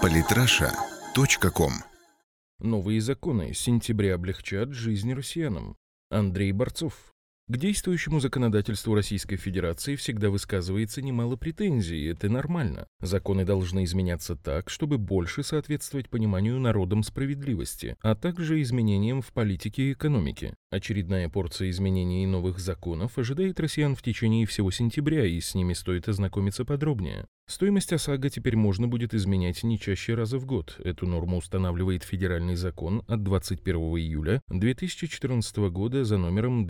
Политраша.ком Новые законы с сентября облегчат жизнь россиянам. Андрей Борцов. К действующему законодательству Российской Федерации всегда высказывается немало претензий, и это нормально. Законы должны изменяться так, чтобы больше соответствовать пониманию народом справедливости, а также изменениям в политике и экономике. Очередная порция изменений и новых законов ожидает россиян в течение всего сентября, и с ними стоит ознакомиться подробнее. Стоимость ОСАГО теперь можно будет изменять не чаще раза в год. Эту норму устанавливает федеральный закон от 21 июля 2014 года за номером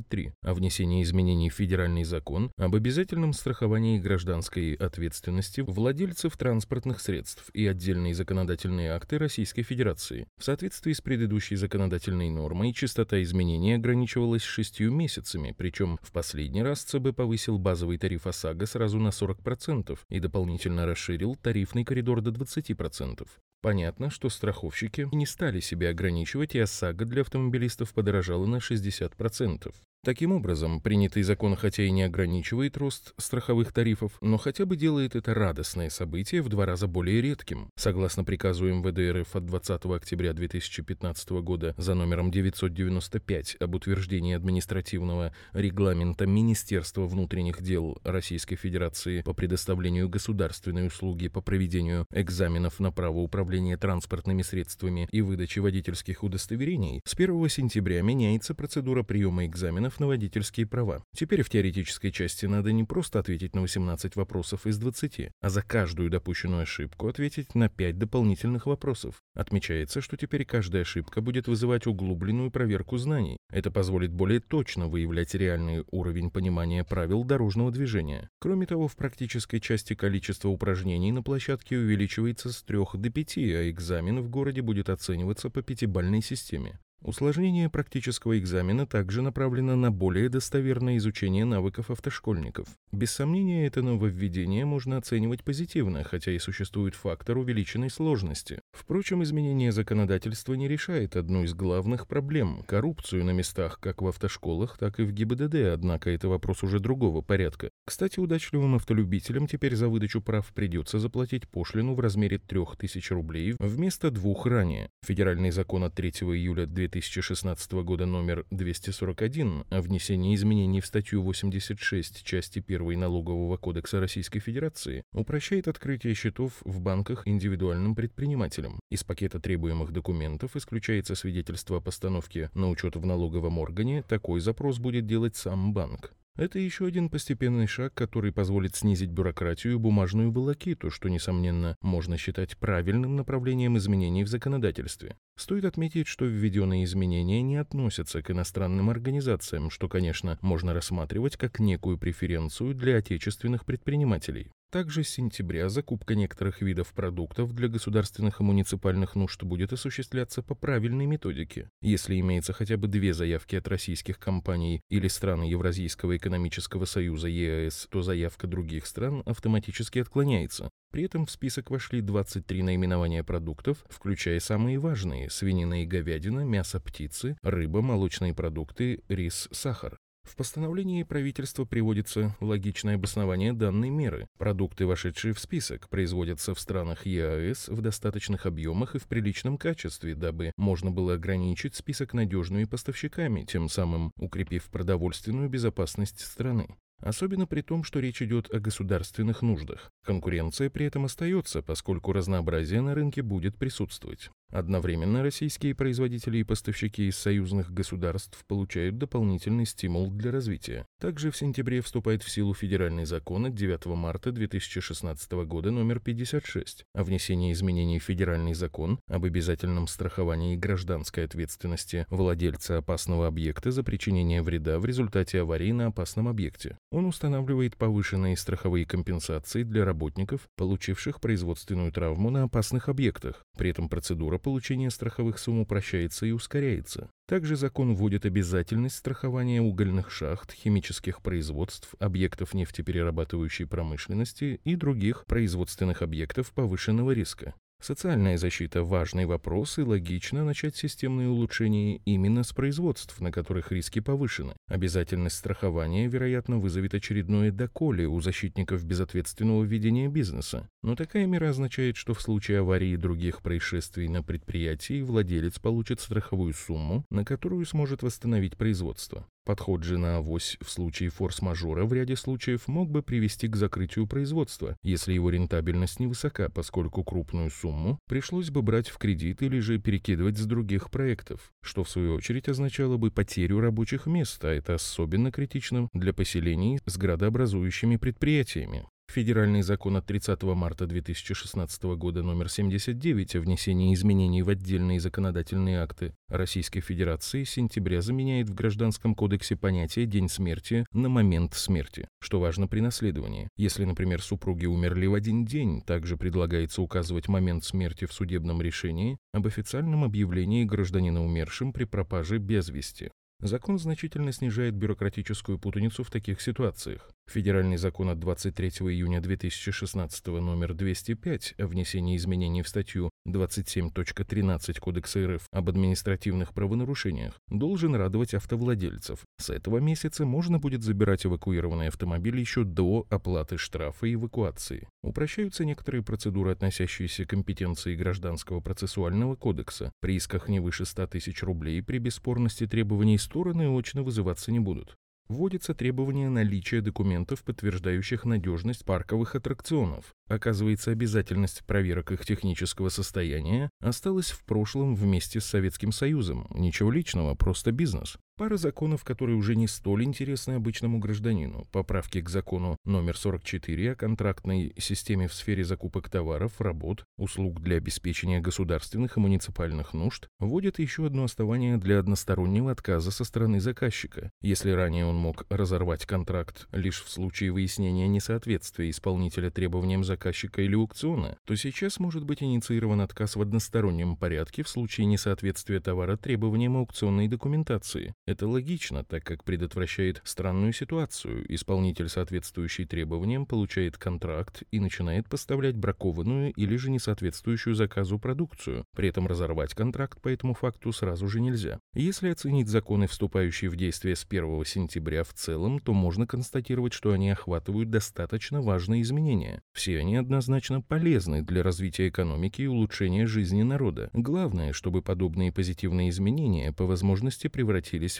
223 о внесении изменений в федеральный закон об обязательном страховании гражданской ответственности владельцев транспортных средств и отдельные законодательные акты Российской Федерации. В соответствии с предыдущей законодательной нормой частота изменений ограничивалась шестью месяцами, причем в последний раз ЦБ повысил базовый тариф ОСАГО сразу на 40% и дополнительно расширил тарифный коридор до 20%. Понятно, что страховщики не стали себя ограничивать, и ОСАГО для автомобилистов подорожала на 60%. Таким образом, принятый закон хотя и не ограничивает рост страховых тарифов, но хотя бы делает это радостное событие в два раза более редким. Согласно приказу МВД РФ от 20 октября 2015 года за номером 995 об утверждении административного регламента Министерства внутренних дел Российской Федерации по предоставлению государственной услуги по проведению экзаменов на право управления транспортными средствами и выдачи водительских удостоверений, с 1 сентября меняется процедура приема экзаменов экзаменов на водительские права. Теперь в теоретической части надо не просто ответить на 18 вопросов из 20, а за каждую допущенную ошибку ответить на 5 дополнительных вопросов. Отмечается, что теперь каждая ошибка будет вызывать углубленную проверку знаний. Это позволит более точно выявлять реальный уровень понимания правил дорожного движения. Кроме того, в практической части количество упражнений на площадке увеличивается с 3 до 5, а экзамен в городе будет оцениваться по пятибалльной системе. Усложнение практического экзамена также направлено на более достоверное изучение навыков автошкольников. Без сомнения, это нововведение можно оценивать позитивно, хотя и существует фактор увеличенной сложности. Впрочем, изменение законодательства не решает одну из главных проблем – коррупцию на местах как в автошколах, так и в ГИБДД, однако это вопрос уже другого порядка. Кстати, удачливым автолюбителям теперь за выдачу прав придется заплатить пошлину в размере 3000 рублей вместо двух ранее. Федеральный закон от 3 июля 2000 2016 года номер 241 о внесении изменений в статью 86 части 1 Налогового кодекса Российской Федерации упрощает открытие счетов в банках индивидуальным предпринимателям. Из пакета требуемых документов исключается свидетельство о постановке на учет в налоговом органе, такой запрос будет делать сам банк. Это еще один постепенный шаг, который позволит снизить бюрократию и бумажную волокиту, что, несомненно, можно считать правильным направлением изменений в законодательстве. Стоит отметить, что введенные изменения не относятся к иностранным организациям, что, конечно, можно рассматривать как некую преференцию для отечественных предпринимателей. Также с сентября закупка некоторых видов продуктов для государственных и муниципальных нужд будет осуществляться по правильной методике. Если имеется хотя бы две заявки от российских компаний или стран Евразийского экономического союза ЕАЭС, то заявка других стран автоматически отклоняется. При этом в список вошли 23 наименования продуктов, включая самые важные – свинина и говядина, мясо птицы, рыба, молочные продукты, рис, сахар. В постановлении правительства приводится логичное обоснование данной меры. Продукты, вошедшие в список, производятся в странах ЕАЭС в достаточных объемах и в приличном качестве, дабы можно было ограничить список надежными поставщиками, тем самым укрепив продовольственную безопасность страны. Особенно при том, что речь идет о государственных нуждах. Конкуренция при этом остается, поскольку разнообразие на рынке будет присутствовать. Одновременно российские производители и поставщики из союзных государств получают дополнительный стимул для развития. Также в сентябре вступает в силу федеральный закон от 9 марта 2016 года номер 56 о внесении изменений в федеральный закон об обязательном страховании гражданской ответственности владельца опасного объекта за причинение вреда в результате аварии на опасном объекте. Он устанавливает повышенные страховые компенсации для работников, получивших производственную травму на опасных объектах. При этом процедура получения страховых сумм упрощается и ускоряется. Также закон вводит обязательность страхования угольных шахт, химических производств, объектов нефтеперерабатывающей промышленности и других производственных объектов повышенного риска. Социальная защита – важный вопрос, и логично начать системные улучшения именно с производств, на которых риски повышены. Обязательность страхования, вероятно, вызовет очередное доколе у защитников безответственного ведения бизнеса. Но такая мера означает, что в случае аварии и других происшествий на предприятии владелец получит страховую сумму, на которую сможет восстановить производство. Подход же на авось в случае форс-мажора в ряде случаев мог бы привести к закрытию производства, если его рентабельность невысока, поскольку крупную сумму пришлось бы брать в кредит или же перекидывать с других проектов, что в свою очередь означало бы потерю рабочих мест, а это особенно критично для поселений с градообразующими предприятиями. Федеральный закон от 30 марта 2016 года номер 79 о внесении изменений в отдельные законодательные акты Российской Федерации с сентября заменяет в Гражданском кодексе понятие «день смерти» на «момент смерти», что важно при наследовании. Если, например, супруги умерли в один день, также предлагается указывать момент смерти в судебном решении об официальном объявлении гражданина умершим при пропаже без вести. Закон значительно снижает бюрократическую путаницу в таких ситуациях. Федеральный закон от 23 июня 2016 номер 205 о внесении изменений в статью 27.13 Кодекса РФ об административных правонарушениях должен радовать автовладельцев. С этого месяца можно будет забирать эвакуированный автомобиль еще до оплаты штрафа и эвакуации. Упрощаются некоторые процедуры, относящиеся к компетенции Гражданского процессуального кодекса. При исках не выше 100 тысяч рублей при бесспорности требований стороны очно вызываться не будут вводится требование наличия документов, подтверждающих надежность парковых аттракционов. Оказывается, обязательность проверок их технического состояния осталась в прошлом вместе с Советским Союзом. Ничего личного, просто бизнес. Пара законов, которые уже не столь интересны обычному гражданину. Поправки к закону номер 44 о контрактной системе в сфере закупок товаров, работ, услуг для обеспечения государственных и муниципальных нужд вводят еще одно основание для одностороннего отказа со стороны заказчика. Если ранее он мог разорвать контракт лишь в случае выяснения несоответствия исполнителя требованиям заказчика или аукциона, то сейчас может быть инициирован отказ в одностороннем порядке в случае несоответствия товара требованиям аукционной документации. Это логично, так как предотвращает странную ситуацию. Исполнитель, соответствующий требованиям, получает контракт и начинает поставлять бракованную или же несоответствующую заказу продукцию. При этом разорвать контракт по этому факту сразу же нельзя. Если оценить законы, вступающие в действие с 1 сентября в целом, то можно констатировать, что они охватывают достаточно важные изменения. Все они однозначно полезны для развития экономики и улучшения жизни народа. Главное, чтобы подобные позитивные изменения по возможности превратились